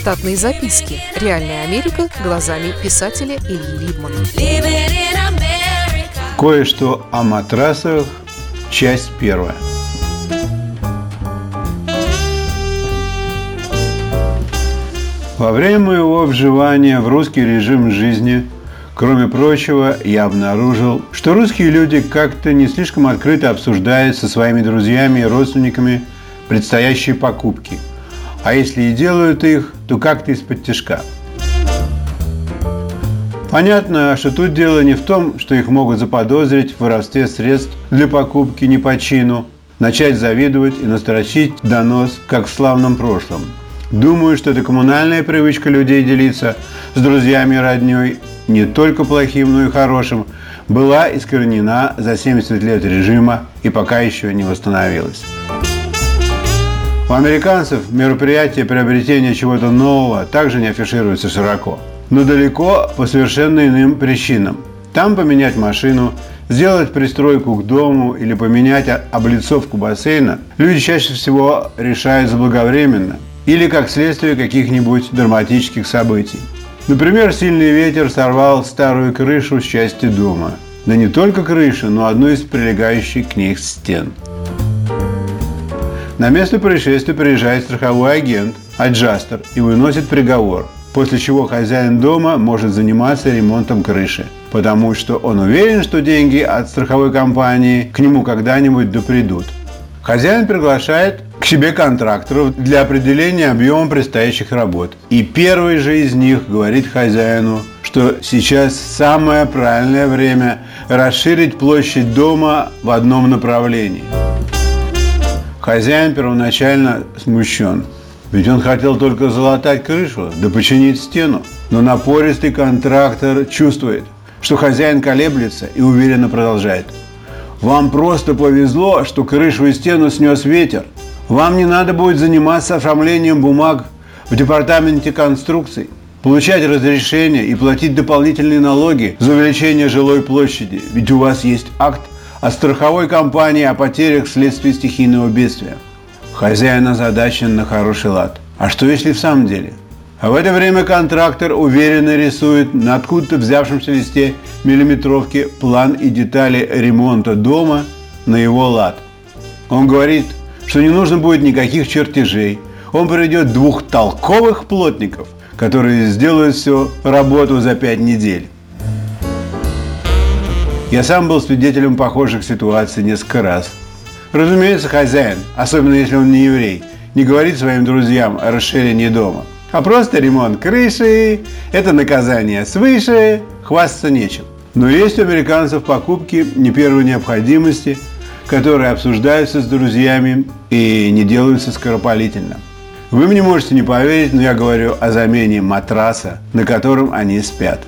Штатные записки. Реальная Америка глазами писателя Ильи Либмана. Кое-что о матрасах. Часть первая. Во время моего вживания в русский режим жизни, кроме прочего, я обнаружил, что русские люди как-то не слишком открыто обсуждают со своими друзьями и родственниками предстоящие покупки. А если и делают их, то как-то из-под тяжка. Понятно, что тут дело не в том, что их могут заподозрить в воровстве средств для покупки не по чину, начать завидовать и настрочить донос, как в славном прошлом – Думаю, что это коммунальная привычка людей делиться с друзьями и родней не только плохим, но и хорошим, была искоренена за 70 лет режима и пока еще не восстановилась. У американцев мероприятие приобретения чего-то нового также не афишируется широко, но далеко по совершенно иным причинам. Там поменять машину, сделать пристройку к дому или поменять облицовку бассейна люди чаще всего решают заблаговременно – или как следствие каких-нибудь драматических событий. Например, сильный ветер сорвал старую крышу с части дома. Да не только крышу, но одну из прилегающих к ней стен. На место происшествия приезжает страховой агент, аджастер, и выносит приговор, после чего хозяин дома может заниматься ремонтом крыши, потому что он уверен, что деньги от страховой компании к нему когда-нибудь допридут. Хозяин приглашает к себе контракторов для определения объема предстоящих работ. И первый же из них говорит хозяину, что сейчас самое правильное время расширить площадь дома в одном направлении. Хозяин первоначально смущен, ведь он хотел только залатать крышу, да починить стену. Но напористый контрактор чувствует, что хозяин колеблется и уверенно продолжает. Вам просто повезло, что крышу и стену снес ветер. Вам не надо будет заниматься оформлением бумаг в департаменте конструкций, получать разрешение и платить дополнительные налоги за увеличение жилой площади, ведь у вас есть акт о страховой компании о потерях вследствие стихийного бедствия. Хозяин озадачен на хороший лад. А что если в самом деле? А в это время контрактор уверенно рисует на откуда-то взявшемся листе миллиметровки план и детали ремонта дома на его лад. Он говорит – что не нужно будет никаких чертежей. Он приведет двух толковых плотников, которые сделают всю работу за пять недель. Я сам был свидетелем похожих ситуаций несколько раз. Разумеется, хозяин, особенно если он не еврей, не говорит своим друзьям о расширении дома. А просто ремонт крыши – это наказание свыше, хвастаться нечем. Но есть у американцев покупки не первой необходимости – которые обсуждаются с друзьями и не делаются скоропалительно. Вы мне можете не поверить, но я говорю о замене матраса, на котором они спят.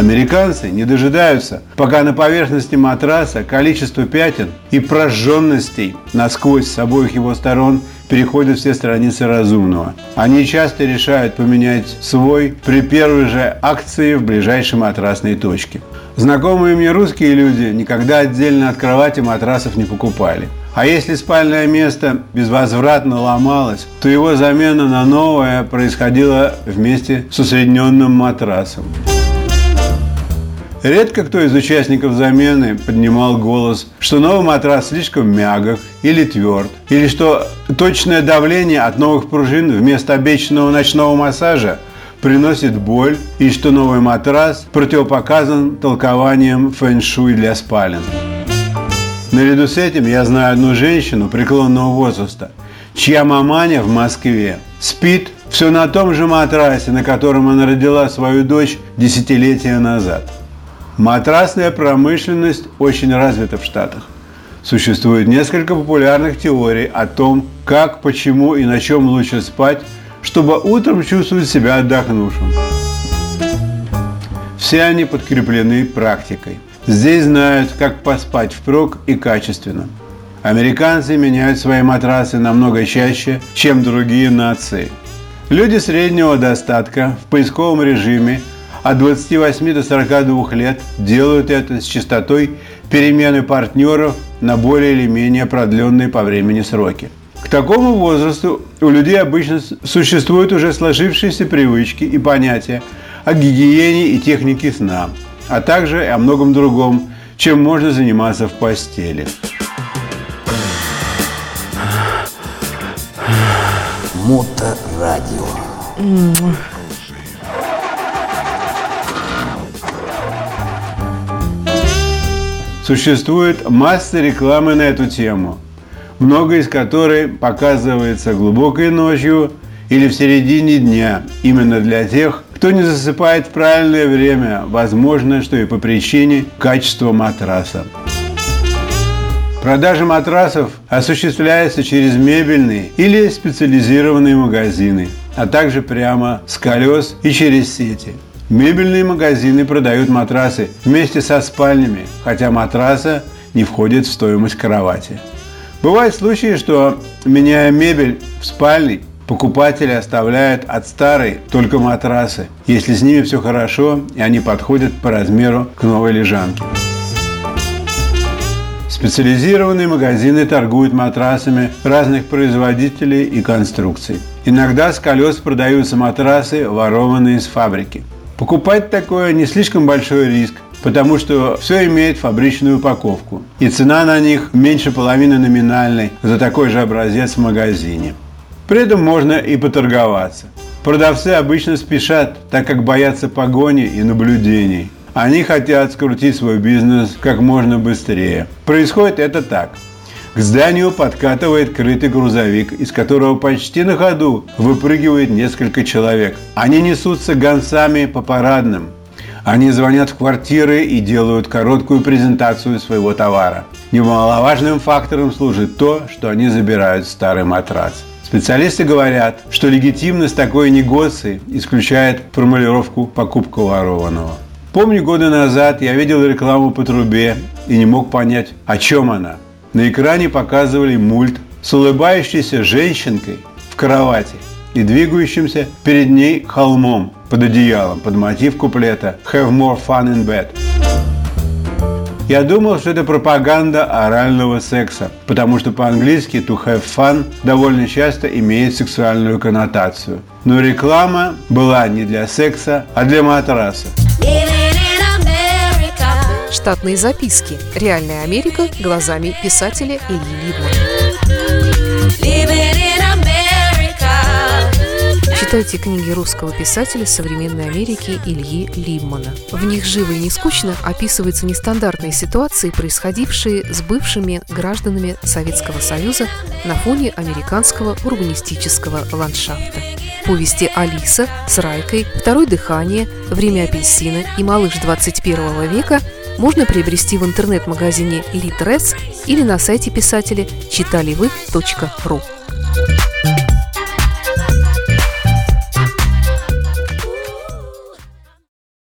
Американцы не дожидаются, пока на поверхности матраса количество пятен и прожженностей насквозь с обоих его сторон переходят все страницы разумного. Они часто решают поменять свой при первой же акции в ближайшей матрасной точке. Знакомые мне русские люди никогда отдельно от кровати матрасов не покупали. А если спальное место безвозвратно ломалось, то его замена на новое происходила вместе с усредненным матрасом. Редко кто из участников замены поднимал голос, что новый матрас слишком мягок или тверд, или что точное давление от новых пружин вместо обещанного ночного массажа приносит боль, и что новый матрас противопоказан толкованием фэн-шуй для спален. Наряду с этим я знаю одну женщину преклонного возраста, чья маманя в Москве спит все на том же матрасе, на котором она родила свою дочь десятилетия назад – Матрасная промышленность очень развита в Штатах. Существует несколько популярных теорий о том, как, почему и на чем лучше спать, чтобы утром чувствовать себя отдохнувшим. Все они подкреплены практикой. Здесь знают, как поспать впрок и качественно. Американцы меняют свои матрасы намного чаще, чем другие нации. Люди среднего достатка в поисковом режиме от 28 до 42 лет делают это с частотой перемены партнеров на более или менее продленные по времени сроки. К такому возрасту у людей обычно существуют уже сложившиеся привычки и понятия о гигиене и технике сна, а также о многом другом, чем можно заниматься в постели. Моторадио. Существует масса рекламы на эту тему, много из которой показывается глубокой ночью или в середине дня, именно для тех, кто не засыпает в правильное время, возможно, что и по причине качества матраса. Продажа матрасов осуществляется через мебельные или специализированные магазины, а также прямо с колес и через сети. Мебельные магазины продают матрасы вместе со спальнями, хотя матраса не входит в стоимость кровати. Бывают случаи, что, меняя мебель в спальне, покупатели оставляют от старой только матрасы, если с ними все хорошо и они подходят по размеру к новой лежанке. Специализированные магазины торгуют матрасами разных производителей и конструкций. Иногда с колес продаются матрасы, ворованные с фабрики. Покупать такое не слишком большой риск, потому что все имеет фабричную упаковку, и цена на них меньше половины номинальной за такой же образец в магазине. При этом можно и поторговаться. Продавцы обычно спешат, так как боятся погони и наблюдений – они хотят скрутить свой бизнес как можно быстрее. Происходит это так. К зданию подкатывает крытый грузовик, из которого почти на ходу выпрыгивает несколько человек. Они несутся гонцами по парадным. Они звонят в квартиры и делают короткую презентацию своего товара. Немаловажным фактором служит то, что они забирают старый матрас. Специалисты говорят, что легитимность такой негоции исключает формулировку «покупка ворованного». Помню, годы назад я видел рекламу по трубе и не мог понять, о чем она. На экране показывали мульт с улыбающейся женщинкой в кровати и двигающимся перед ней холмом под одеялом под мотив куплета «Have more fun in bed». Я думал, что это пропаганда орального секса, потому что по-английски to have fun довольно часто имеет сексуальную коннотацию. Но реклама была не для секса, а для матраса. Штатные записки. Реальная Америка глазами писателя Ильи Либмана. Читайте книги русского писателя современной Америки Ильи Либмана. В них живо и не скучно описываются нестандартные ситуации, происходившие с бывшими гражданами Советского Союза на фоне американского урбанистического ландшафта. Повести «Алиса» с Райкой, «Второе дыхание», «Время апельсина» и «Малыш 21 века» можно приобрести в интернет-магазине Litres или на сайте писателя читаливы.ру.